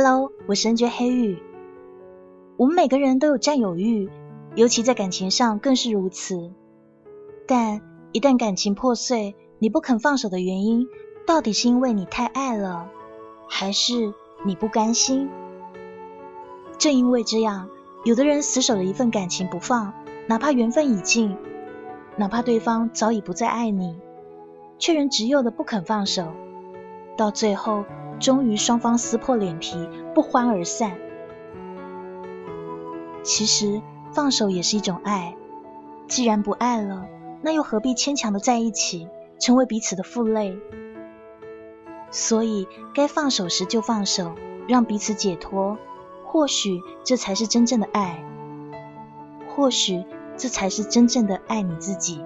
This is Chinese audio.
Hello，我深觉黑玉。我们每个人都有占有欲，尤其在感情上更是如此。但一旦感情破碎，你不肯放手的原因，到底是因为你太爱了，还是你不甘心？正因为这样，有的人死守着一份感情不放，哪怕缘分已尽，哪怕对方早已不再爱你，却仍执拗的不肯放手，到最后，终于双方撕破脸皮，不欢而散。其实放手也是一种爱，既然不爱了，那又何必牵强的在一起，成为彼此的负累？所以该放手时就放手，让彼此解脱。或许这才是真正的爱，或许这才是真正的爱你自己。